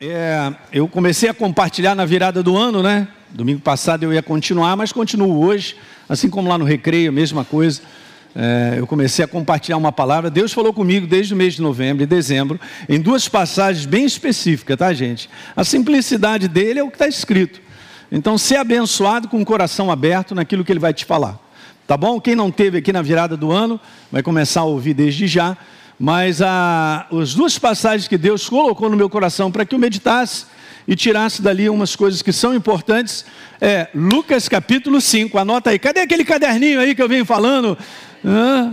É, eu comecei a compartilhar na virada do ano, né? Domingo passado eu ia continuar, mas continuo hoje, assim como lá no Recreio, mesma coisa. É, eu comecei a compartilhar uma palavra. Deus falou comigo desde o mês de novembro e dezembro, em duas passagens bem específicas, tá, gente? A simplicidade dele é o que está escrito. Então, ser abençoado com o coração aberto naquilo que ele vai te falar. Tá bom? Quem não teve aqui na virada do ano, vai começar a ouvir desde já mas a, as duas passagens que Deus colocou no meu coração para que eu meditasse e tirasse dali umas coisas que são importantes é Lucas capítulo 5. Anota aí. Cadê aquele caderninho aí que eu venho falando? Ah,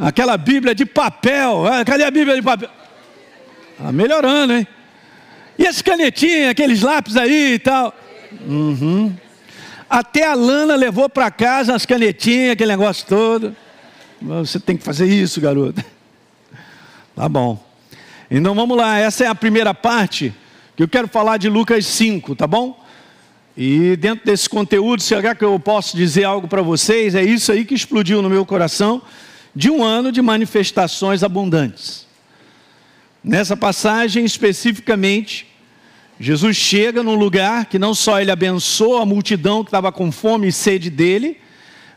aquela Bíblia de papel. Ah, cadê a Bíblia de papel? Tá melhorando, hein? E as canetinhas, aqueles lápis aí e tal. Uhum. Até a Lana levou para casa as canetinhas, aquele negócio todo. Você tem que fazer isso, garoto. Tá bom. Então vamos lá, essa é a primeira parte que eu quero falar de Lucas 5, tá bom? E dentro desse conteúdo, será que eu posso dizer algo para vocês? É isso aí que explodiu no meu coração de um ano de manifestações abundantes. Nessa passagem especificamente, Jesus chega num lugar que não só ele abençoa a multidão que estava com fome e sede dele,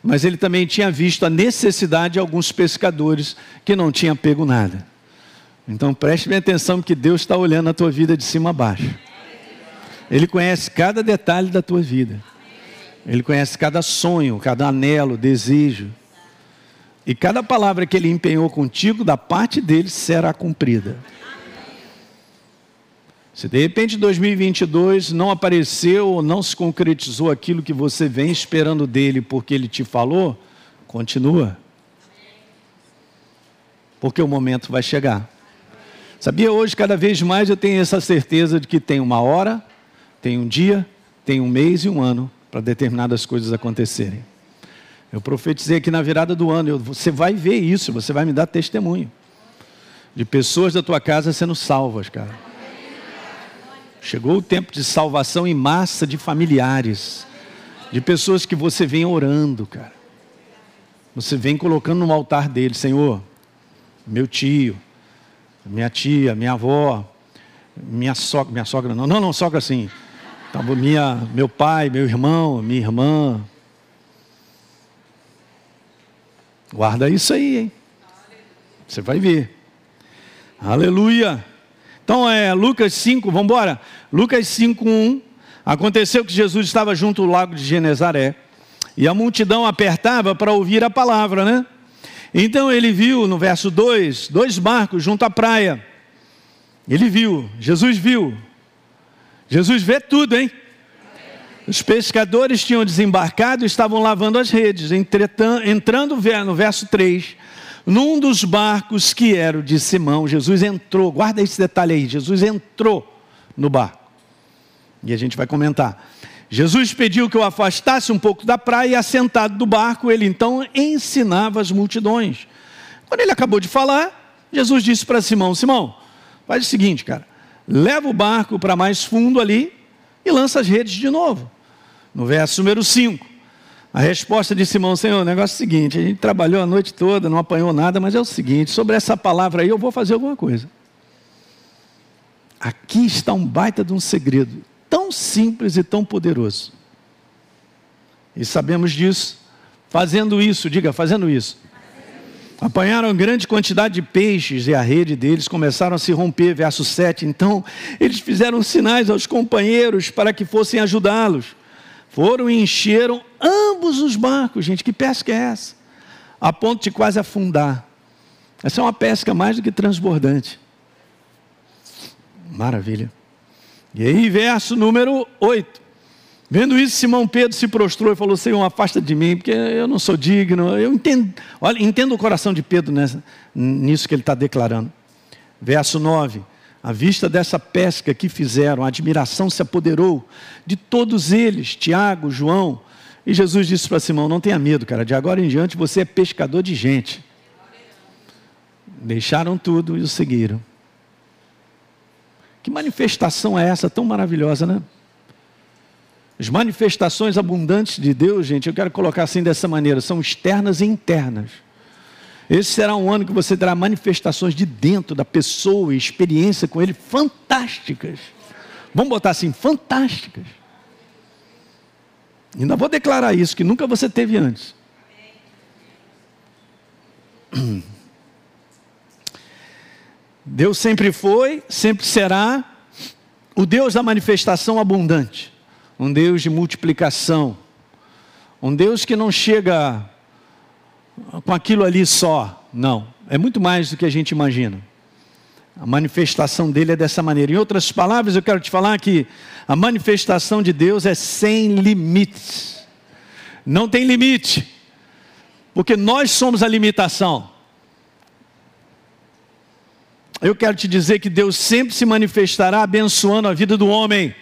mas ele também tinha visto a necessidade de alguns pescadores que não tinham pego nada. Então preste bem atenção, porque Deus está olhando a tua vida de cima a baixo. Ele conhece cada detalhe da tua vida. Ele conhece cada sonho, cada anelo, desejo. E cada palavra que ele empenhou contigo, da parte dele, será cumprida. Se de repente 2022 não apareceu ou não se concretizou aquilo que você vem esperando dele porque ele te falou, continua. Porque o momento vai chegar. Sabia hoje, cada vez mais eu tenho essa certeza de que tem uma hora, tem um dia, tem um mês e um ano para determinadas coisas acontecerem. Eu profetizei aqui na virada do ano, eu, você vai ver isso, você vai me dar testemunho de pessoas da tua casa sendo salvas, cara. Chegou o tempo de salvação em massa de familiares, de pessoas que você vem orando, cara. Você vem colocando no altar dele, Senhor, meu tio, minha tia, minha avó, minha sogra, minha sogra não, não, não, sogra sim. Tava minha, meu pai, meu irmão, minha irmã. Guarda isso aí, hein? Você vai ver. Aleluia. Então é Lucas 5, vamos embora. Lucas 5, 1. Aconteceu que Jesus estava junto ao lago de Genezaré e a multidão apertava para ouvir a palavra, né? Então ele viu no verso 2, dois barcos junto à praia. Ele viu, Jesus viu. Jesus vê tudo, hein? Os pescadores tinham desembarcado e estavam lavando as redes. Entrando no verso 3, num dos barcos que era o de Simão, Jesus entrou. Guarda esse detalhe aí: Jesus entrou no barco. E a gente vai comentar. Jesus pediu que o afastasse um pouco da praia e, assentado do barco, ele então ensinava as multidões. Quando ele acabou de falar, Jesus disse para Simão: Simão, faz o seguinte, cara, leva o barco para mais fundo ali e lança as redes de novo. No verso número 5, a resposta de Simão: Senhor, o negócio é o seguinte, a gente trabalhou a noite toda, não apanhou nada, mas é o seguinte, sobre essa palavra aí eu vou fazer alguma coisa. Aqui está um baita de um segredo tão simples e tão poderoso. E sabemos disso. Fazendo isso, diga, fazendo isso. Apanharam grande quantidade de peixes e a rede deles começaram a se romper. Verso 7. Então, eles fizeram sinais aos companheiros para que fossem ajudá-los. Foram e encheram ambos os barcos. Gente, que pesca é essa? A ponto de quase afundar. Essa é uma pesca mais do que transbordante. Maravilha. E aí, verso número 8. Vendo isso, Simão Pedro se prostrou e falou: Senhor, afasta de mim, porque eu não sou digno. Eu entendo, olha, entendo o coração de Pedro nessa, nisso que ele está declarando. Verso 9. À vista dessa pesca que fizeram, a admiração se apoderou de todos eles, Tiago, João. E Jesus disse para Simão: Não tenha medo, cara, de agora em diante você é pescador de gente. Deixaram tudo e o seguiram. Que manifestação é essa tão maravilhosa, né? As manifestações abundantes de Deus, gente, eu quero colocar assim dessa maneira, são externas e internas. Esse será um ano que você terá manifestações de dentro da pessoa e experiência com Ele fantásticas. Vamos botar assim, fantásticas. Ainda vou declarar isso, que nunca você teve antes. Deus sempre foi, sempre será o Deus da manifestação abundante, um Deus de multiplicação, um Deus que não chega com aquilo ali só, não, é muito mais do que a gente imagina. A manifestação dele é dessa maneira. Em outras palavras, eu quero te falar que a manifestação de Deus é sem limites. Não tem limite, porque nós somos a limitação. Eu quero te dizer que Deus sempre se manifestará abençoando a vida do homem,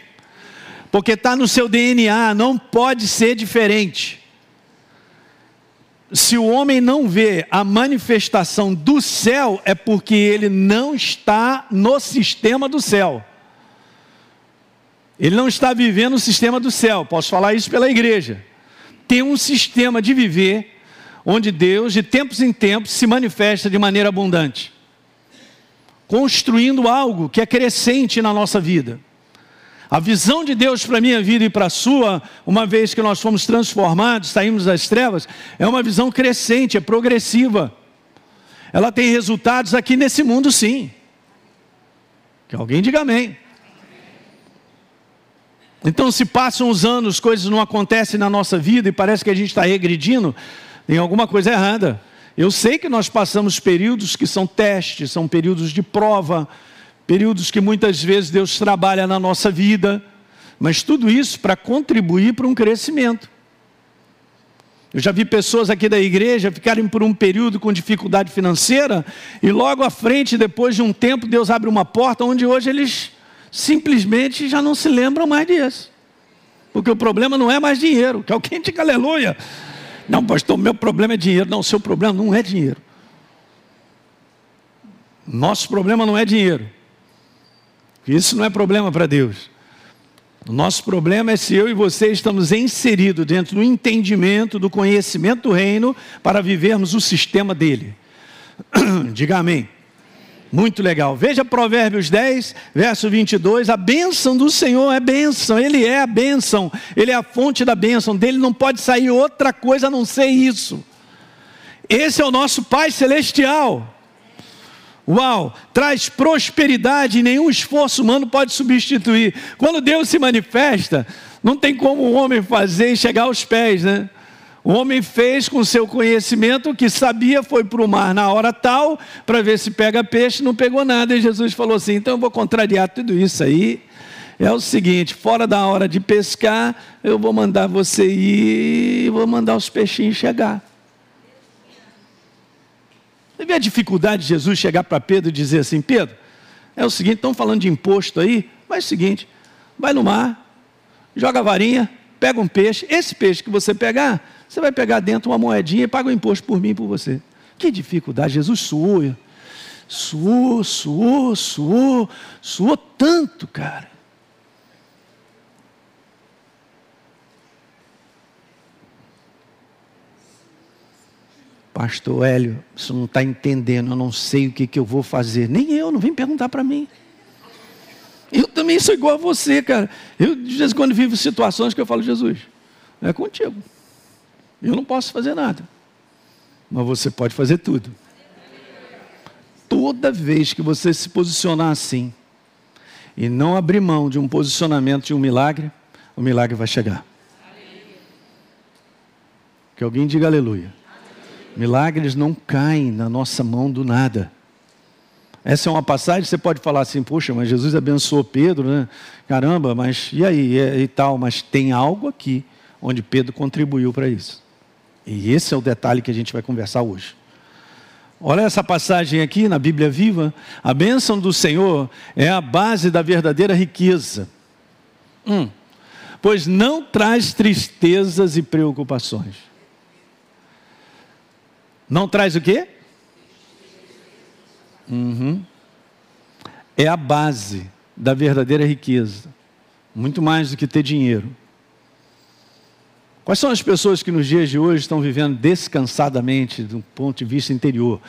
porque está no seu DNA, não pode ser diferente. Se o homem não vê a manifestação do céu, é porque ele não está no sistema do céu. Ele não está vivendo o sistema do céu. Posso falar isso pela igreja. Tem um sistema de viver onde Deus, de tempos em tempos, se manifesta de maneira abundante construindo algo que é crescente na nossa vida. A visão de Deus para a minha vida e para a sua, uma vez que nós fomos transformados, saímos das trevas, é uma visão crescente, é progressiva. Ela tem resultados aqui nesse mundo, sim. Que alguém diga amém. Então, se passam os anos, coisas não acontecem na nossa vida e parece que a gente está regredindo, tem alguma coisa errada. Eu sei que nós passamos períodos que são testes, são períodos de prova, períodos que muitas vezes Deus trabalha na nossa vida, mas tudo isso para contribuir para um crescimento. Eu já vi pessoas aqui da igreja ficarem por um período com dificuldade financeira e logo à frente, depois de um tempo, Deus abre uma porta onde hoje eles simplesmente já não se lembram mais disso. Porque o problema não é mais dinheiro, que alguém diga aleluia. Não, pastor, meu problema é dinheiro. Não, seu problema não é dinheiro. Nosso problema não é dinheiro. Isso não é problema para Deus. O nosso problema é se eu e você estamos inseridos dentro do entendimento, do conhecimento do reino, para vivermos o sistema dele. Diga amém. Muito legal. Veja Provérbios 10, verso 22. A bênção do Senhor é bênção, Ele é a bênção, Ele é a fonte da bênção, dele não pode sair outra coisa a não ser isso. Esse é o nosso Pai Celestial. Uau, traz prosperidade e nenhum esforço humano pode substituir. Quando Deus se manifesta, não tem como o homem fazer e chegar aos pés, né? O homem fez com seu conhecimento o que sabia, foi para o mar na hora tal, para ver se pega peixe, não pegou nada. E Jesus falou assim: então eu vou contrariar tudo isso aí. É o seguinte: fora da hora de pescar, eu vou mandar você ir e vou mandar os peixinhos chegar. Você vê a dificuldade de Jesus chegar para Pedro e dizer assim: Pedro, é o seguinte, estão falando de imposto aí, mas é o seguinte: vai no mar, joga a varinha, pega um peixe, esse peixe que você pegar, você vai pegar dentro uma moedinha e paga o imposto por mim e por você. Que dificuldade, Jesus suou. Suou, suou, suou, suou tanto, cara. Pastor Hélio, você não está entendendo, eu não sei o que, que eu vou fazer. Nem eu, não vem perguntar para mim. Eu também sou igual a você, cara. Eu, de vez em quando, vivo situações que eu falo, Jesus, é contigo. Eu não posso fazer nada. Mas você pode fazer tudo. Toda vez que você se posicionar assim e não abrir mão de um posicionamento de um milagre, o milagre vai chegar. Que alguém diga aleluia. Milagres não caem na nossa mão do nada. Essa é uma passagem, você pode falar assim, puxa, mas Jesus abençoou Pedro, né? Caramba, mas e aí? E, e tal, mas tem algo aqui onde Pedro contribuiu para isso. E esse é o detalhe que a gente vai conversar hoje. Olha essa passagem aqui na Bíblia Viva. A bênção do Senhor é a base da verdadeira riqueza. Hum. Pois não traz tristezas e preocupações. Não traz o quê? Uhum. É a base da verdadeira riqueza. Muito mais do que ter dinheiro. Quais são as pessoas que nos dias de hoje estão vivendo descansadamente do ponto de vista interior?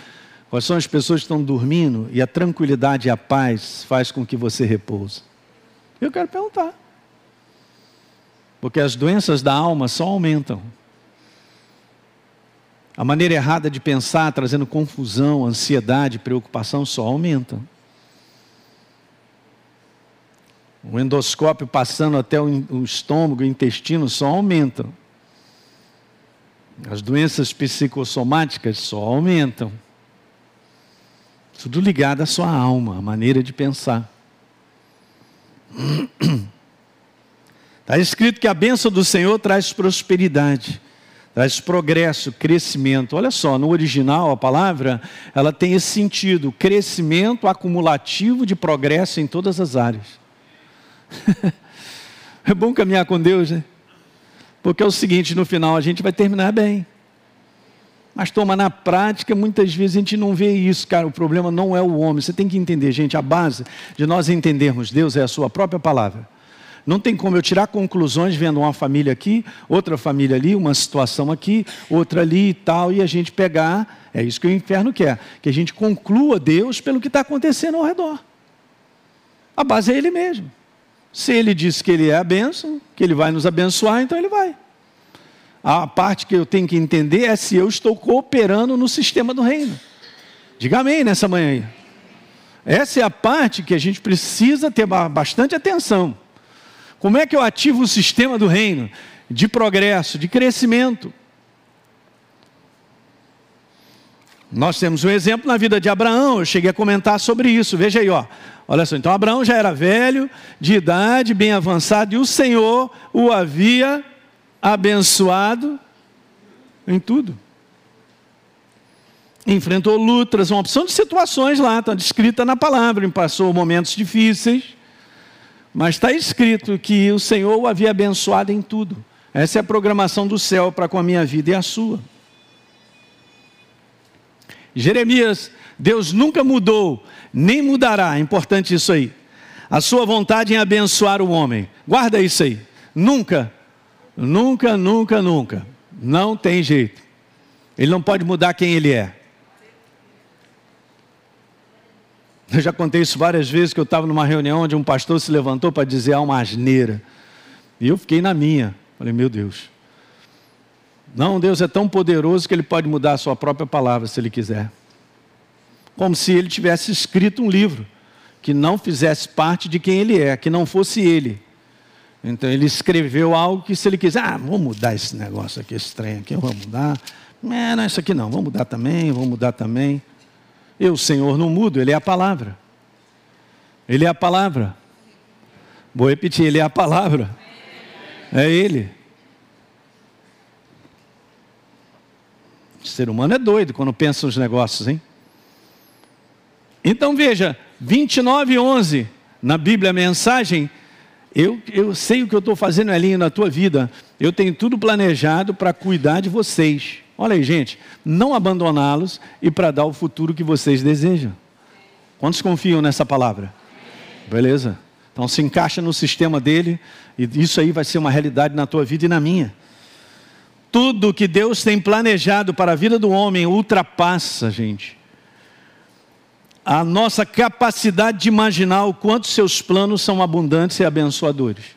Quais são as pessoas que estão dormindo e a tranquilidade e a paz faz com que você repouse? Eu quero perguntar. Porque as doenças da alma só aumentam. A maneira errada de pensar, trazendo confusão, ansiedade, preocupação, só aumentam. O endoscópio passando até o estômago, o intestino, só aumentam. As doenças psicossomáticas só aumentam. Tudo ligado à sua alma, à maneira de pensar. Está escrito que a bênção do Senhor traz prosperidade, traz progresso, crescimento. Olha só, no original a palavra, ela tem esse sentido, crescimento acumulativo de progresso em todas as áreas. é bom caminhar com Deus, né? Porque é o seguinte, no final a gente vai terminar bem. Mas toma na prática, muitas vezes a gente não vê isso, cara. O problema não é o homem. Você tem que entender, gente, a base de nós entendermos Deus é a sua própria palavra. Não tem como eu tirar conclusões vendo uma família aqui, outra família ali, uma situação aqui, outra ali e tal, e a gente pegar. É isso que o inferno quer, que a gente conclua Deus pelo que está acontecendo ao redor. A base é Ele mesmo. Se ele diz que ele é a bênção, que ele vai nos abençoar, então ele vai. A parte que eu tenho que entender é se eu estou cooperando no sistema do reino. Diga amém nessa manhã. Essa é a parte que a gente precisa ter bastante atenção. Como é que eu ativo o sistema do reino? De progresso, de crescimento. Nós temos um exemplo na vida de Abraão, eu cheguei a comentar sobre isso. Veja aí, ó. Olha só, então Abraão já era velho, de idade, bem avançado, e o Senhor o havia abençoado em tudo. Enfrentou lutas, uma opção de situações lá, está descrita na palavra, passou momentos difíceis, mas está escrito que o Senhor o havia abençoado em tudo. Essa é a programação do céu para com a minha vida e a sua. Jeremias, Deus nunca mudou nem mudará. É importante isso aí. A sua vontade em abençoar o homem. Guarda isso aí. Nunca, nunca, nunca, nunca. Não tem jeito. Ele não pode mudar quem ele é. Eu já contei isso várias vezes que eu estava numa reunião onde um pastor se levantou para dizer uma asneira. E eu fiquei na minha. Falei, meu Deus. Não, Deus é tão poderoso que ele pode mudar a sua própria palavra se ele quiser como se ele tivesse escrito um livro que não fizesse parte de quem ele é, que não fosse ele. Então ele escreveu algo que se ele quiser, ah, vou mudar esse negócio aqui, esse trem aqui, eu vou mudar. É, não, isso aqui não, vou mudar também, vou mudar também. Eu, Senhor, não mudo, Ele é a palavra. Ele é a palavra. Vou repetir, Ele é a palavra. É Ele. Ser humano é doido quando pensa nos negócios, hein? Então veja, 29, 11, na Bíblia a mensagem, eu, eu sei o que eu estou fazendo, Elinho, na tua vida. Eu tenho tudo planejado para cuidar de vocês. Olha aí, gente, não abandoná-los e para dar o futuro que vocês desejam. Quantos confiam nessa palavra? Beleza? Então se encaixa no sistema dele e isso aí vai ser uma realidade na tua vida e na minha. Tudo que Deus tem planejado para a vida do homem ultrapassa, gente, a nossa capacidade de imaginar o quanto seus planos são abundantes e abençoadores.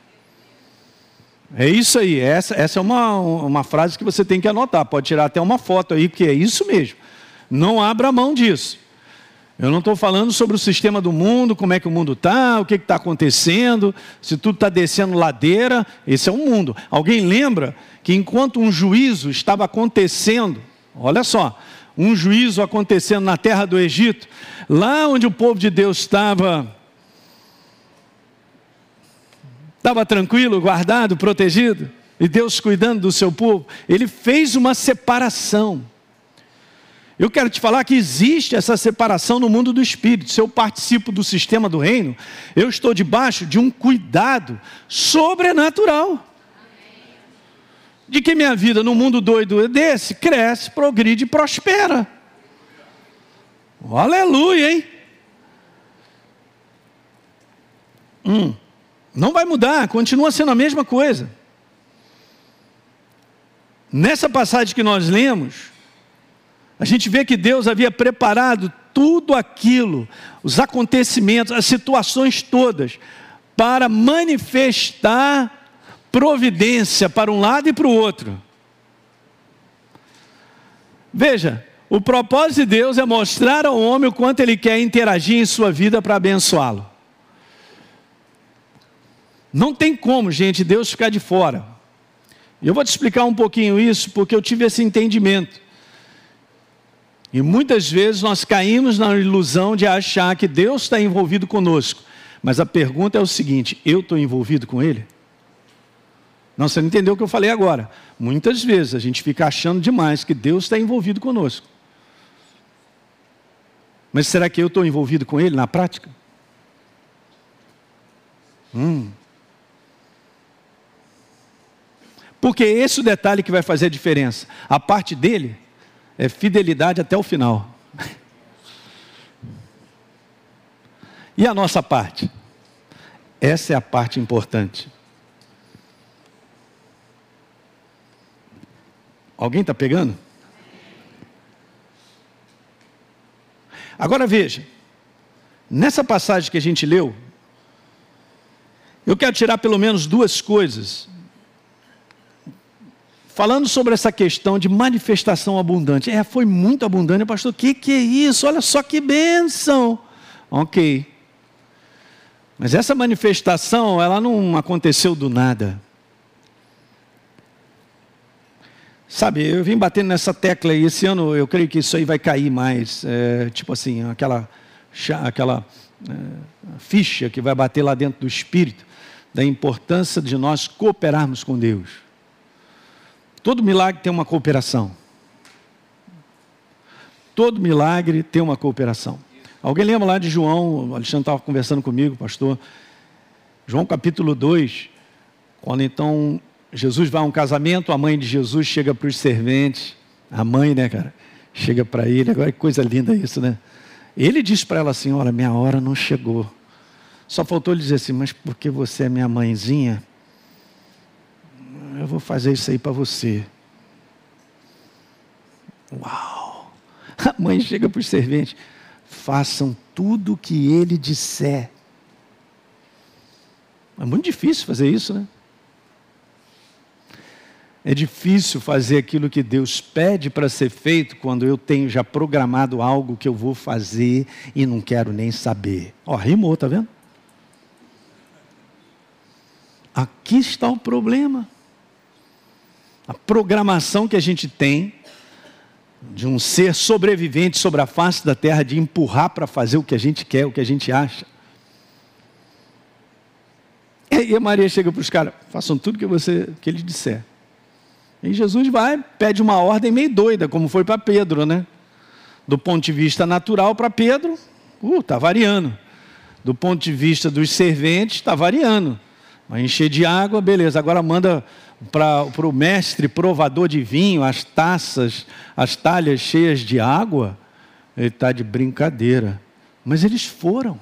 É isso aí, essa, essa é uma, uma frase que você tem que anotar, pode tirar até uma foto aí, porque é isso mesmo. Não abra mão disso. Eu não estou falando sobre o sistema do mundo, como é que o mundo está, o que está acontecendo, se tudo está descendo ladeira, esse é o mundo. Alguém lembra que enquanto um juízo estava acontecendo, olha só, um juízo acontecendo na terra do Egito, lá onde o povo de Deus estava estava tranquilo, guardado, protegido, e Deus cuidando do seu povo, ele fez uma separação. Eu quero te falar que existe essa separação no mundo do espírito. Se eu participo do sistema do reino, eu estou debaixo de um cuidado sobrenatural de que minha vida no mundo doido desse cresce, progride e prospera. Aleluia, hein? Hum, não vai mudar, continua sendo a mesma coisa. Nessa passagem que nós lemos, a gente vê que Deus havia preparado tudo aquilo, os acontecimentos, as situações todas, para manifestar providência para um lado e para o outro. Veja, o propósito de Deus é mostrar ao homem o quanto ele quer interagir em sua vida para abençoá-lo. Não tem como, gente, Deus ficar de fora. Eu vou te explicar um pouquinho isso, porque eu tive esse entendimento. E muitas vezes nós caímos na ilusão de achar que Deus está envolvido conosco. Mas a pergunta é o seguinte: eu estou envolvido com Ele? Não, você não entendeu o que eu falei agora. Muitas vezes a gente fica achando demais que Deus está envolvido conosco. Mas será que eu estou envolvido com Ele na prática? Hum. Porque esse é o detalhe que vai fazer a diferença. A parte dele é fidelidade até o final. E a nossa parte? Essa é a parte importante. Alguém está pegando? Agora veja, nessa passagem que a gente leu, eu quero tirar pelo menos duas coisas. Falando sobre essa questão de manifestação abundante. É, foi muito abundante, pastor. O que, que é isso? Olha só que bênção. Ok. Mas essa manifestação, ela não aconteceu do nada. Sabe, eu vim batendo nessa tecla e esse ano eu creio que isso aí vai cair mais. É, tipo assim, aquela, aquela é, ficha que vai bater lá dentro do espírito, da importância de nós cooperarmos com Deus. Todo milagre tem uma cooperação. Todo milagre tem uma cooperação. Alguém lembra lá de João? O Alexandre estava conversando comigo, pastor. João capítulo 2, quando então Jesus vai a um casamento, a mãe de Jesus chega para os serventes, a mãe, né, cara, chega para ele, agora que coisa linda isso, né? Ele diz para ela assim: Olha, minha hora não chegou. Só faltou ele dizer assim: Mas porque você é minha mãezinha, eu vou fazer isso aí para você. Uau! A mãe chega para os serventes: Façam tudo o que ele disser. É muito difícil fazer isso, né? É difícil fazer aquilo que Deus pede para ser feito quando eu tenho já programado algo que eu vou fazer e não quero nem saber. Ó, rimou, tá vendo? Aqui está o problema. A programação que a gente tem de um ser sobrevivente sobre a face da terra, de empurrar para fazer o que a gente quer, o que a gente acha. E a Maria chega para os caras, façam tudo que você que ele disser. E Jesus vai, pede uma ordem meio doida, como foi para Pedro, né? Do ponto de vista natural, para Pedro, uh, está variando. Do ponto de vista dos serventes, está variando. Vai encher de água, beleza. Agora manda para o mestre provador de vinho as taças, as talhas cheias de água. Ele está de brincadeira. Mas eles foram.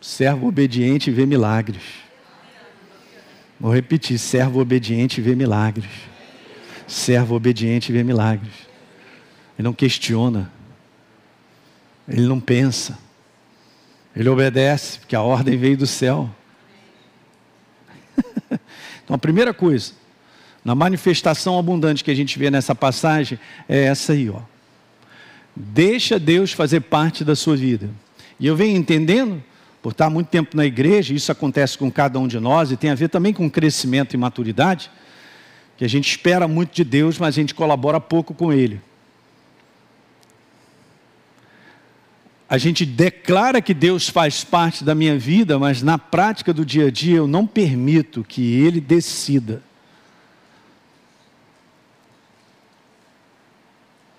Servo obediente vê milagres. Vou repetir: servo obediente vê milagres. Servo obediente vê milagres. Ele não questiona. Ele não pensa. Ele obedece, porque a ordem veio do céu. então, a primeira coisa, na manifestação abundante que a gente vê nessa passagem, é essa aí, ó. Deixa Deus fazer parte da sua vida. E eu venho entendendo por estar muito tempo na igreja, isso acontece com cada um de nós e tem a ver também com crescimento e maturidade, que a gente espera muito de Deus, mas a gente colabora pouco com Ele. A gente declara que Deus faz parte da minha vida, mas na prática do dia a dia eu não permito que Ele decida.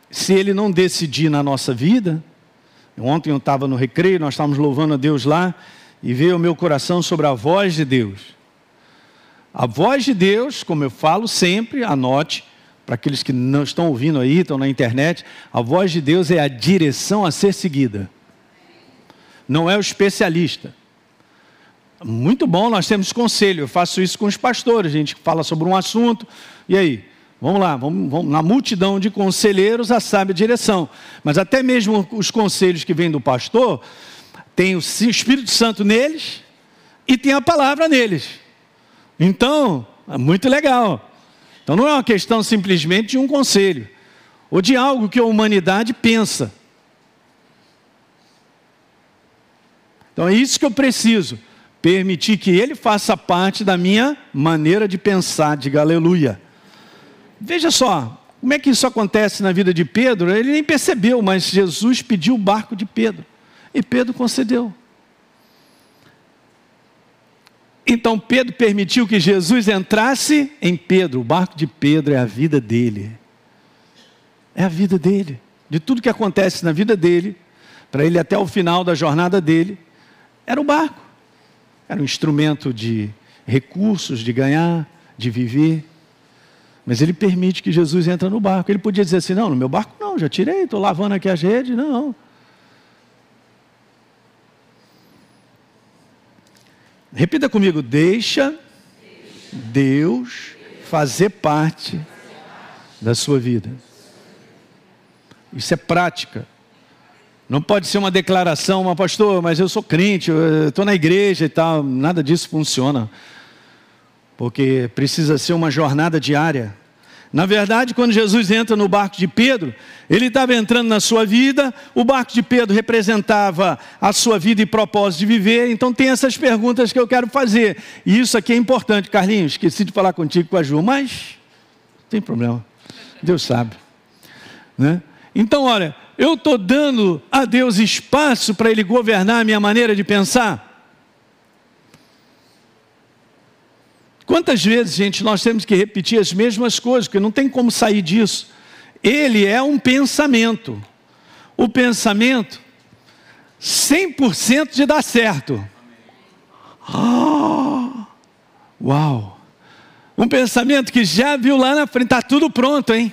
Se Ele não decidir na nossa vida, Ontem eu estava no recreio, nós estávamos louvando a Deus lá, e veio ao meu coração sobre a voz de Deus. A voz de Deus, como eu falo sempre, anote, para aqueles que não estão ouvindo aí, estão na internet, a voz de Deus é a direção a ser seguida. Não é o especialista. Muito bom, nós temos conselho. Eu faço isso com os pastores. A gente fala sobre um assunto. E aí? Vamos lá, vamos, vamos, na multidão de conselheiros a sábia direção. Mas até mesmo os conselhos que vêm do pastor, tem o Espírito Santo neles e tem a palavra neles. Então, é muito legal. Então não é uma questão simplesmente de um conselho ou de algo que a humanidade pensa. Então é isso que eu preciso, permitir que ele faça parte da minha maneira de pensar, diga aleluia. Veja só, como é que isso acontece na vida de Pedro? Ele nem percebeu, mas Jesus pediu o barco de Pedro. E Pedro concedeu. Então Pedro permitiu que Jesus entrasse em Pedro. O barco de Pedro é a vida dele. É a vida dele. De tudo que acontece na vida dele, para ele até o final da jornada dele, era o barco. Era um instrumento de recursos, de ganhar, de viver. Mas ele permite que Jesus entre no barco. Ele podia dizer assim: não, no meu barco não, já tirei, estou lavando aqui as redes. Não. Repita comigo: deixa Deus fazer parte da sua vida. Isso é prática. Não pode ser uma declaração, uma pastor, mas eu sou crente, estou na igreja e tal. Nada disso funciona porque precisa ser uma jornada diária. Na verdade, quando Jesus entra no barco de Pedro, ele estava entrando na sua vida, o barco de Pedro representava a sua vida e propósito de viver, então tem essas perguntas que eu quero fazer. E isso aqui é importante, Carlinhos, esqueci de falar contigo com a Ju, mas não tem problema, Deus sabe. Né? Então, olha, eu estou dando a Deus espaço para Ele governar a minha maneira de pensar? Quantas vezes, gente, nós temos que repetir as mesmas coisas, porque não tem como sair disso. Ele é um pensamento. O pensamento, 100% de dar certo. Oh, uau! Um pensamento que já viu lá na frente, está tudo pronto, hein?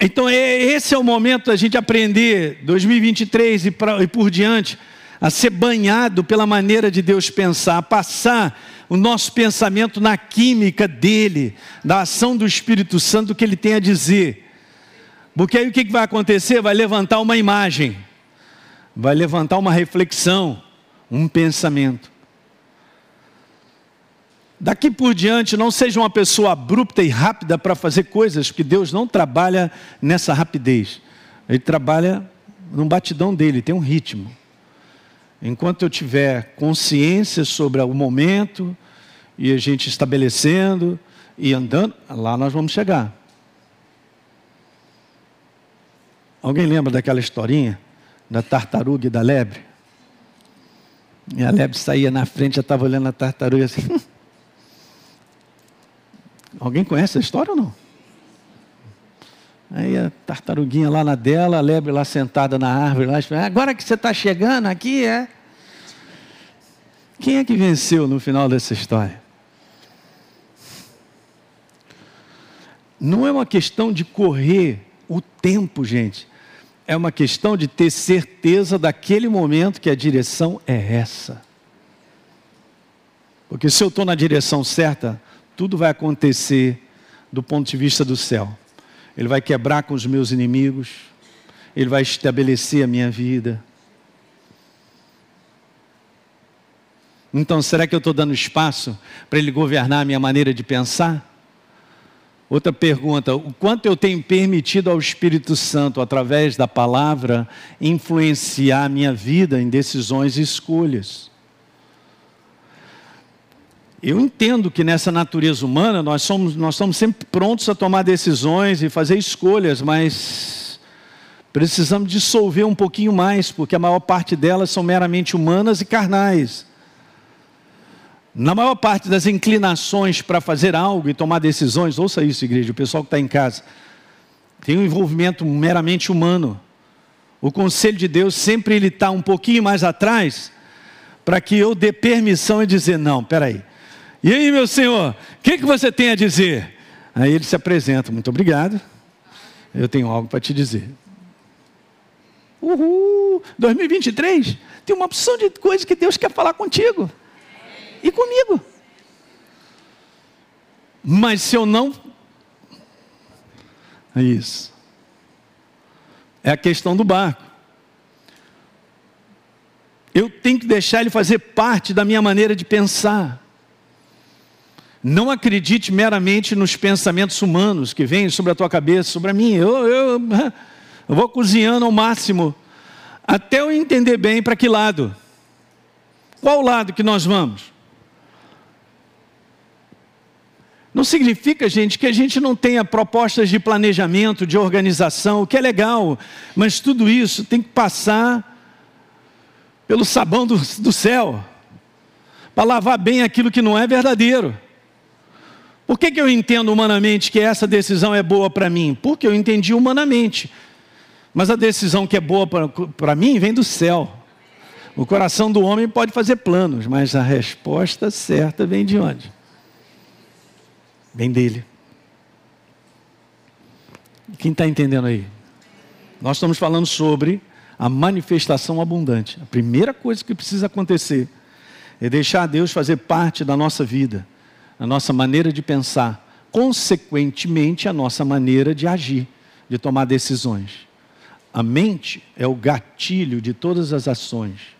Então, é, esse é o momento da gente aprender, 2023 e, pra, e por diante, a ser banhado pela maneira de Deus pensar, a passar o nosso pensamento na química dele, da ação do Espírito Santo que ele tem a dizer. Porque aí o que vai acontecer? Vai levantar uma imagem, vai levantar uma reflexão, um pensamento. Daqui por diante, não seja uma pessoa abrupta e rápida para fazer coisas, porque Deus não trabalha nessa rapidez. Ele trabalha num batidão dele, tem um ritmo. Enquanto eu tiver consciência sobre o momento e a gente estabelecendo e andando, lá nós vamos chegar. Alguém lembra daquela historinha da tartaruga e da lebre? E a lebre saía na frente, já estava olhando a tartaruga assim. Alguém conhece a história ou não? Aí a tartaruguinha lá na dela, a lebre lá sentada na árvore, lá, agora que você está chegando aqui, é. Quem é que venceu no final dessa história? Não é uma questão de correr o tempo, gente. É uma questão de ter certeza daquele momento que a direção é essa. Porque se eu estou na direção certa, tudo vai acontecer do ponto de vista do céu. Ele vai quebrar com os meus inimigos, Ele vai estabelecer a minha vida. Então, será que eu estou dando espaço para Ele governar a minha maneira de pensar? Outra pergunta: o quanto eu tenho permitido ao Espírito Santo, através da palavra, influenciar a minha vida em decisões e escolhas? Eu entendo que nessa natureza humana nós somos, nós estamos sempre prontos a tomar decisões e fazer escolhas, mas precisamos dissolver um pouquinho mais, porque a maior parte delas são meramente humanas e carnais. Na maior parte das inclinações para fazer algo e tomar decisões, ouça isso, igreja, o pessoal que está em casa, tem um envolvimento meramente humano. O conselho de Deus sempre ele está um pouquinho mais atrás, para que eu dê permissão e dizer: não, peraí. E aí, meu senhor, o que, que você tem a dizer? Aí ele se apresenta, muito obrigado, eu tenho algo para te dizer. Uhul! 2023 tem uma opção de coisas que Deus quer falar contigo e comigo. Mas se eu não. É isso. É a questão do barco. Eu tenho que deixar ele fazer parte da minha maneira de pensar. Não acredite meramente nos pensamentos humanos que vêm sobre a tua cabeça, sobre a minha. Eu, eu, eu vou cozinhando ao máximo, até eu entender bem para que lado. Qual lado que nós vamos? Não significa, gente, que a gente não tenha propostas de planejamento, de organização, o que é legal, mas tudo isso tem que passar pelo sabão do, do céu, para lavar bem aquilo que não é verdadeiro. Por que, que eu entendo humanamente que essa decisão é boa para mim? Porque eu entendi humanamente. Mas a decisão que é boa para mim vem do céu. O coração do homem pode fazer planos, mas a resposta certa vem de onde? Vem dele. Quem está entendendo aí? Nós estamos falando sobre a manifestação abundante. A primeira coisa que precisa acontecer é deixar Deus fazer parte da nossa vida, a nossa maneira de pensar, consequentemente, a nossa maneira de agir, de tomar decisões. A mente é o gatilho de todas as ações.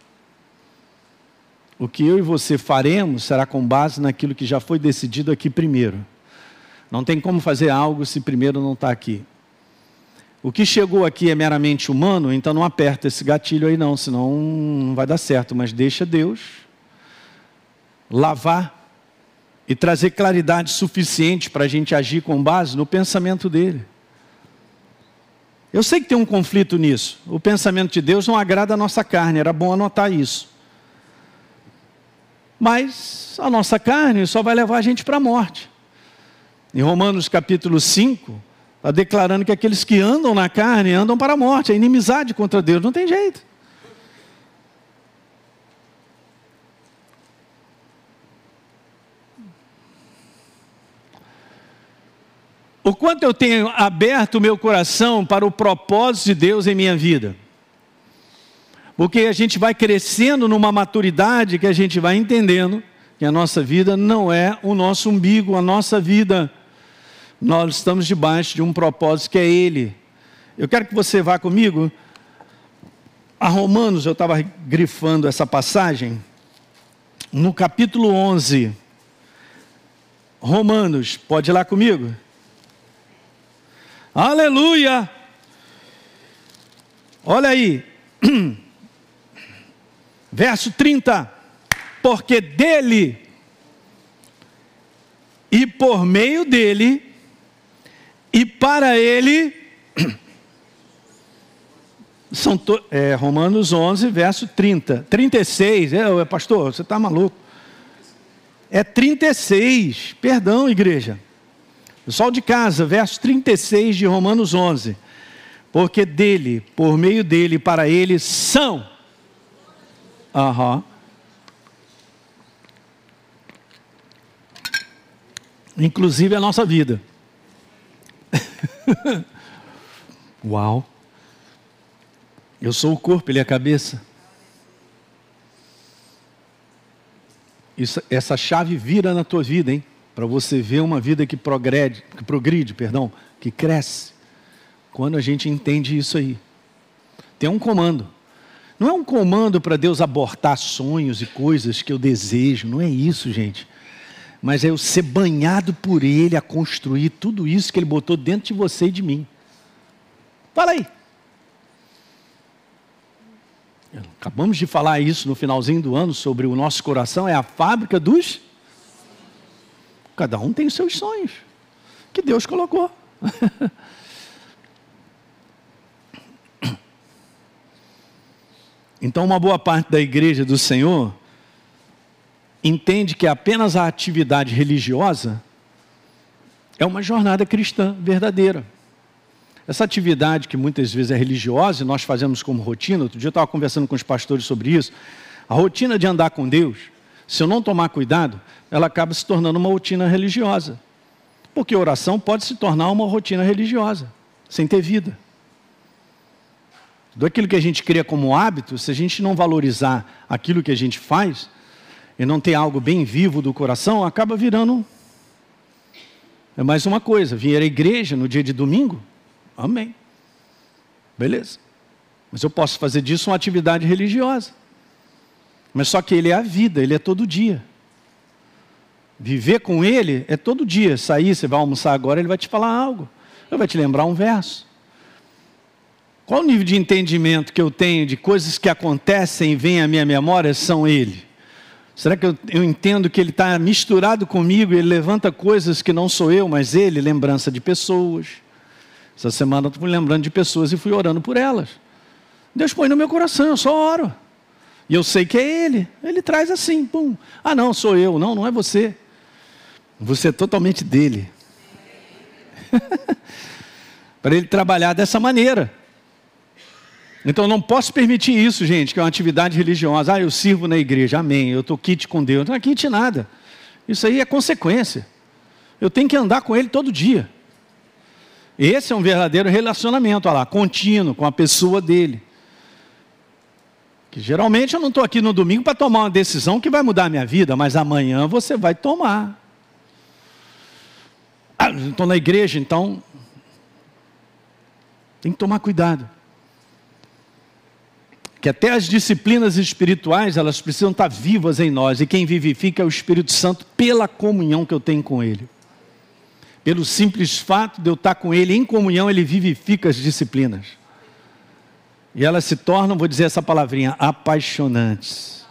O que eu e você faremos será com base naquilo que já foi decidido aqui primeiro. Não tem como fazer algo se primeiro não está aqui. O que chegou aqui é meramente humano, então não aperta esse gatilho aí não, senão não vai dar certo. Mas deixa Deus lavar e trazer claridade suficiente para a gente agir com base no pensamento dele. Eu sei que tem um conflito nisso. O pensamento de Deus não agrada a nossa carne, era bom anotar isso. Mas a nossa carne só vai levar a gente para a morte. Em Romanos capítulo 5, Está declarando que aqueles que andam na carne andam para a morte, é inimizade contra Deus, não tem jeito. O quanto eu tenho aberto o meu coração para o propósito de Deus em minha vida. Porque a gente vai crescendo numa maturidade que a gente vai entendendo que a nossa vida não é o nosso umbigo, a nossa vida nós estamos debaixo de um propósito que é Ele. Eu quero que você vá comigo a Romanos, eu estava grifando essa passagem, no capítulo 11. Romanos, pode ir lá comigo? Aleluia! Olha aí, verso 30. Porque dele e por meio dele e para ele, são to, é, Romanos 11, verso 30. 36, é, pastor, você está maluco. É 36, perdão, igreja. Pessoal de casa, verso 36 de Romanos 11. Porque dele, por meio dele, para ele são. Aham. Inclusive a nossa vida. Uau! Eu sou o corpo, ele é a cabeça. Isso, essa chave vira na tua vida, hein? Para você ver uma vida que progrede, que progride, perdão, que cresce. Quando a gente entende isso aí. Tem um comando. Não é um comando para Deus abortar sonhos e coisas que eu desejo, não é isso, gente mas é eu ser banhado por Ele a construir tudo isso que Ele botou dentro de você e de mim. Fala aí. Acabamos de falar isso no finalzinho do ano sobre o nosso coração, é a fábrica dos. Cada um tem seus sonhos que Deus colocou. então, uma boa parte da igreja do Senhor entende que apenas a atividade religiosa é uma jornada cristã verdadeira. Essa atividade que muitas vezes é religiosa e nós fazemos como rotina, outro dia eu estava conversando com os pastores sobre isso, a rotina de andar com Deus, se eu não tomar cuidado, ela acaba se tornando uma rotina religiosa. Porque oração pode se tornar uma rotina religiosa, sem ter vida. Tudo aquilo que a gente cria como hábito, se a gente não valorizar aquilo que a gente faz, e não ter algo bem vivo do coração, acaba virando. É mais uma coisa, vir à igreja no dia de domingo, amém. Beleza. Mas eu posso fazer disso uma atividade religiosa. Mas só que ele é a vida, ele é todo dia. Viver com ele é todo dia. Sair, você vai almoçar agora, ele vai te falar algo. Ele vai te lembrar um verso. Qual o nível de entendimento que eu tenho de coisas que acontecem e vêm à minha memória são ele? Será que eu, eu entendo que ele está misturado comigo e ele levanta coisas que não sou eu, mas ele, lembrança de pessoas. Essa semana eu fui lembrando de pessoas e fui orando por elas. Deus põe no meu coração, eu só oro. E eu sei que é ele. Ele traz assim, pum. Ah, não, sou eu. Não, não é você. Você é totalmente dele. Para ele trabalhar dessa maneira. Então não posso permitir isso, gente, que é uma atividade religiosa. Ah, eu sirvo na igreja, amém. Eu estou kit com Deus. Não é kit nada. Isso aí é consequência. Eu tenho que andar com Ele todo dia. Esse é um verdadeiro relacionamento, olha lá, contínuo com a pessoa dele. Que geralmente eu não estou aqui no domingo para tomar uma decisão que vai mudar a minha vida, mas amanhã você vai tomar. Ah, estou na igreja, então tem que tomar cuidado que até as disciplinas espirituais, elas precisam estar vivas em nós, e quem vivifica é o Espírito Santo pela comunhão que eu tenho com Ele. Pelo simples fato de eu estar com Ele em comunhão, Ele vivifica as disciplinas. E elas se tornam, vou dizer essa palavrinha, apaixonantes.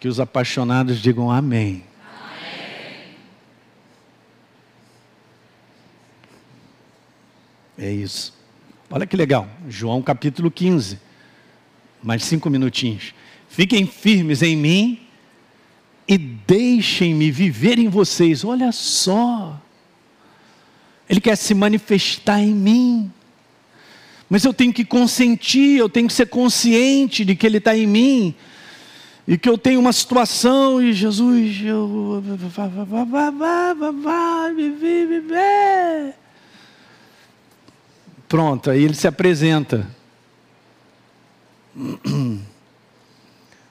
Que os apaixonados digam amém. amém. É isso. Olha que legal, João capítulo 15, mais cinco minutinhos. Fiquem firmes em mim e deixem-me viver em vocês. Olha só, Ele quer se manifestar em mim, mas eu tenho que consentir, eu tenho que ser consciente de que Ele está em mim e que eu tenho uma situação e Jesus, eu. Pronto, aí ele se apresenta.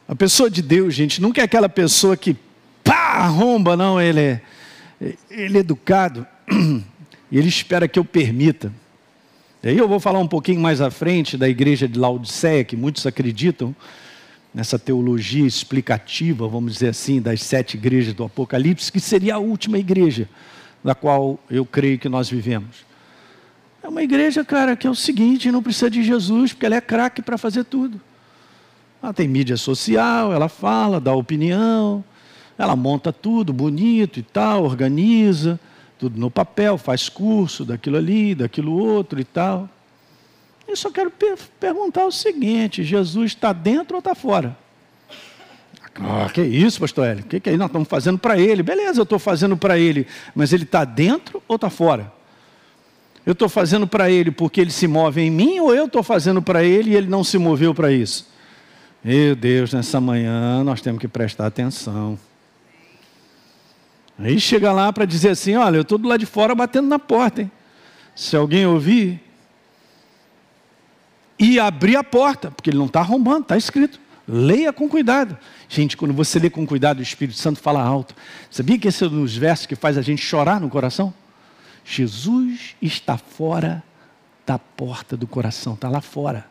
A pessoa de Deus, gente, nunca é aquela pessoa que pá, arromba, não, ele é, ele é educado e ele espera que eu permita. E aí eu vou falar um pouquinho mais à frente da igreja de Laodiceia, que muitos acreditam nessa teologia explicativa, vamos dizer assim, das sete igrejas do Apocalipse, que seria a última igreja da qual eu creio que nós vivemos. É uma igreja, cara, que é o seguinte: não precisa de Jesus, porque ela é craque para fazer tudo. Ela tem mídia social, ela fala, dá opinião, ela monta tudo bonito e tal, organiza, tudo no papel, faz curso daquilo ali, daquilo outro e tal. Eu só quero per perguntar o seguinte: Jesus está dentro ou está fora? Ah, que isso, pastor Hélio? O que, que é? Nós estamos fazendo para ele. Beleza, eu estou fazendo para ele, mas ele está dentro ou está fora? Eu estou fazendo para ele porque ele se move em mim ou eu estou fazendo para ele e ele não se moveu para isso? Meu Deus, nessa manhã nós temos que prestar atenção. Aí chega lá para dizer assim: olha, eu estou do lado de fora batendo na porta, hein? Se alguém ouvir, e abrir a porta, porque ele não está arrombando, está escrito. Leia com cuidado. Gente, quando você lê com cuidado, o Espírito Santo fala alto. Sabia que esse é um dos versos que faz a gente chorar no coração? Jesus está fora da porta do coração, está lá fora.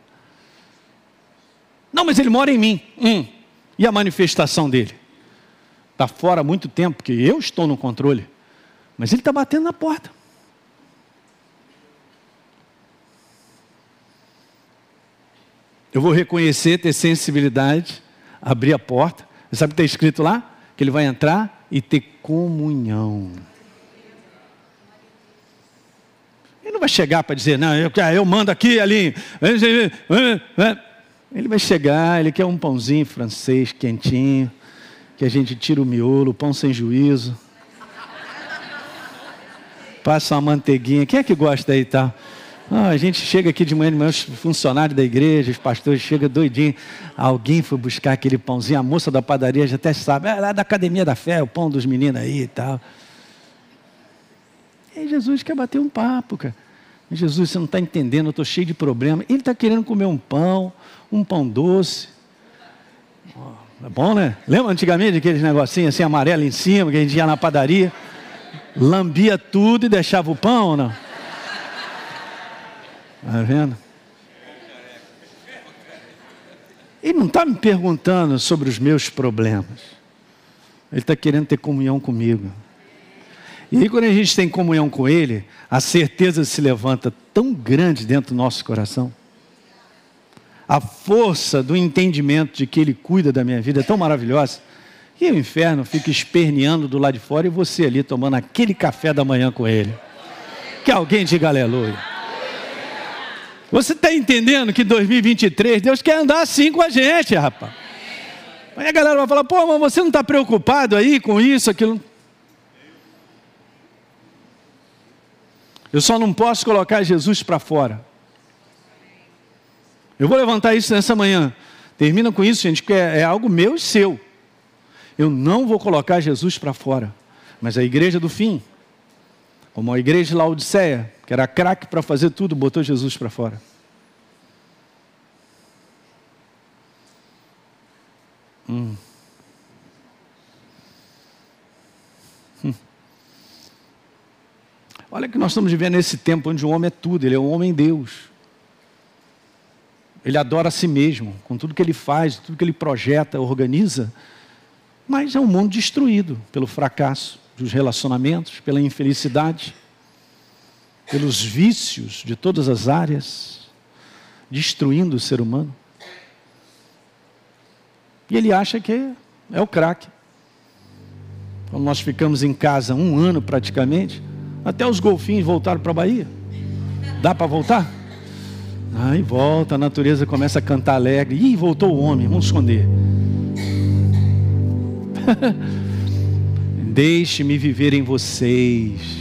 Não, mas ele mora em mim. Hum. E a manifestação dele? Está fora há muito tempo, porque eu estou no controle. Mas ele está batendo na porta. Eu vou reconhecer, ter sensibilidade, abrir a porta. Você sabe o que está escrito lá? Que ele vai entrar e ter comunhão. Ele não vai chegar para dizer, não, eu, eu mando aqui, ali. Ele vai chegar, ele quer um pãozinho francês quentinho, que a gente tira o miolo, pão sem juízo. Passa uma manteiguinha. Quem é que gosta aí, tá? Ah, a gente chega aqui de manhã, de manhã, os funcionários da igreja, os pastores chegam doidinho. Alguém foi buscar aquele pãozinho, a moça da padaria já até sabe, é lá da academia da fé, o pão dos meninos aí e tal. E Jesus quer bater um papo, cara. Jesus, você não está entendendo, eu estou cheio de problema. Ele está querendo comer um pão, um pão doce. É bom, né? Lembra antigamente aqueles negocinhos assim, amarelo em cima, que a gente ia na padaria, lambia tudo e deixava o pão ou não? Está vendo? Ele não está me perguntando sobre os meus problemas. Ele está querendo ter comunhão comigo. E aí, quando a gente tem comunhão com Ele, a certeza se levanta tão grande dentro do nosso coração. A força do entendimento de que Ele cuida da minha vida é tão maravilhosa. E o inferno fica esperneando do lado de fora e você ali tomando aquele café da manhã com Ele. Que alguém diga aleluia. Você está entendendo que em 2023 Deus quer andar assim com a gente, rapaz. Aí a galera vai falar, pô, mas você não está preocupado aí com isso, aquilo. Eu só não posso colocar Jesus para fora. Eu vou levantar isso nessa manhã. Termina com isso, gente, que é, é algo meu e seu. Eu não vou colocar Jesus para fora. Mas a igreja do fim, como a igreja de Laodiceia, que era craque para fazer tudo, botou Jesus para fora. Hum. Olha que nós estamos vivendo nesse tempo onde o homem é tudo, ele é um homem Deus. Ele adora a si mesmo, com tudo que ele faz, tudo que ele projeta, organiza, mas é um mundo destruído pelo fracasso dos relacionamentos, pela infelicidade, pelos vícios de todas as áreas, destruindo o ser humano. E ele acha que é o craque. Quando nós ficamos em casa um ano praticamente, até os golfinhos voltaram para a Bahia. Dá para voltar? Aí volta, a natureza começa a cantar alegre. Ih, voltou o homem, vamos esconder. Deixe-me viver em vocês.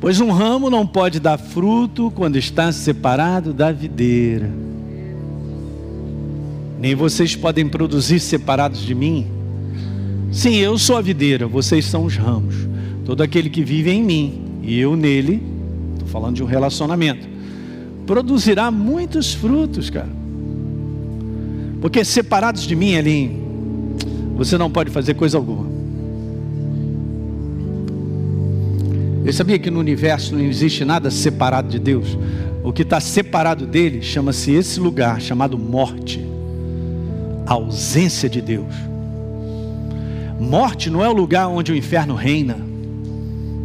Pois um ramo não pode dar fruto quando está separado da videira. Nem vocês podem produzir separados de mim. Sim, eu sou a videira, vocês são os ramos. Todo aquele que vive em mim e eu nele, estou falando de um relacionamento, produzirá muitos frutos, cara. Porque separados de mim, Elim, você não pode fazer coisa alguma. Eu sabia que no universo não existe nada separado de Deus. O que está separado dele chama-se esse lugar chamado morte, a ausência de Deus. Morte não é o lugar onde o inferno reina,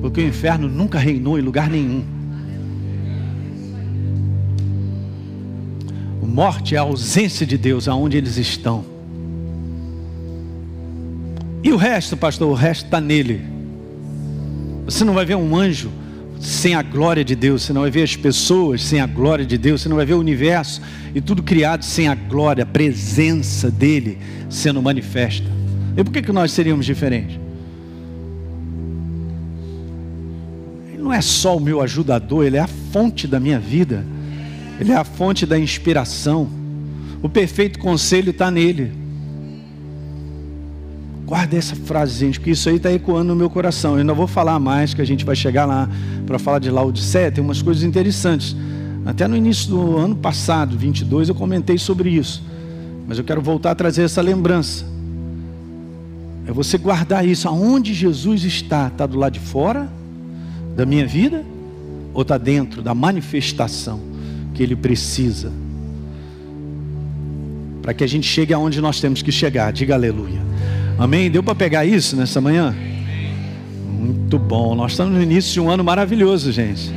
porque o inferno nunca reinou em lugar nenhum. Morte é a ausência de Deus aonde eles estão. E o resto, pastor, o resto está nele. Você não vai ver um anjo sem a glória de Deus, você não vai ver as pessoas sem a glória de Deus, você não vai ver o universo e tudo criado sem a glória, a presença dele sendo manifesta. E por que, que nós seríamos diferentes? Não é só o meu ajudador, ele é a fonte da minha vida, ele é a fonte da inspiração. O perfeito conselho está nele. Guarda essa frase, gente, porque isso aí está ecoando no meu coração. Eu ainda vou falar mais, que a gente vai chegar lá para falar de Laodicea, tem umas coisas interessantes. Até no início do ano passado, 22, eu comentei sobre isso. Mas eu quero voltar a trazer essa lembrança. É você guardar isso. Aonde Jesus está? Está do lado de fora da minha vida? Ou está dentro da manifestação que Ele precisa? Para que a gente chegue aonde nós temos que chegar. Diga aleluia. Amém? Deu para pegar isso nessa manhã? Muito bom. Nós estamos no início de um ano maravilhoso, gente.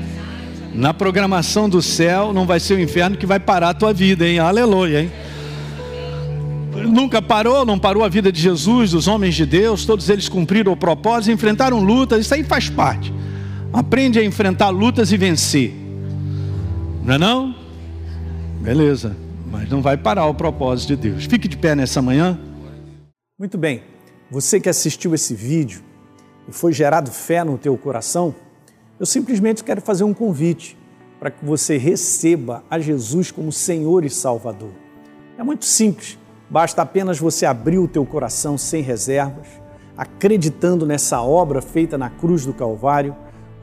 Na programação do céu, não vai ser o inferno que vai parar a tua vida, hein? Aleluia, hein? nunca parou, não parou a vida de Jesus, dos homens de Deus, todos eles cumpriram o propósito, enfrentaram lutas, isso aí faz parte. Aprende a enfrentar lutas e vencer. Não é não? Beleza, mas não vai parar o propósito de Deus. Fique de pé nessa manhã. Muito bem. Você que assistiu esse vídeo e foi gerado fé no teu coração, eu simplesmente quero fazer um convite para que você receba a Jesus como Senhor e Salvador. É muito simples Basta apenas você abrir o teu coração sem reservas, acreditando nessa obra feita na cruz do Calvário,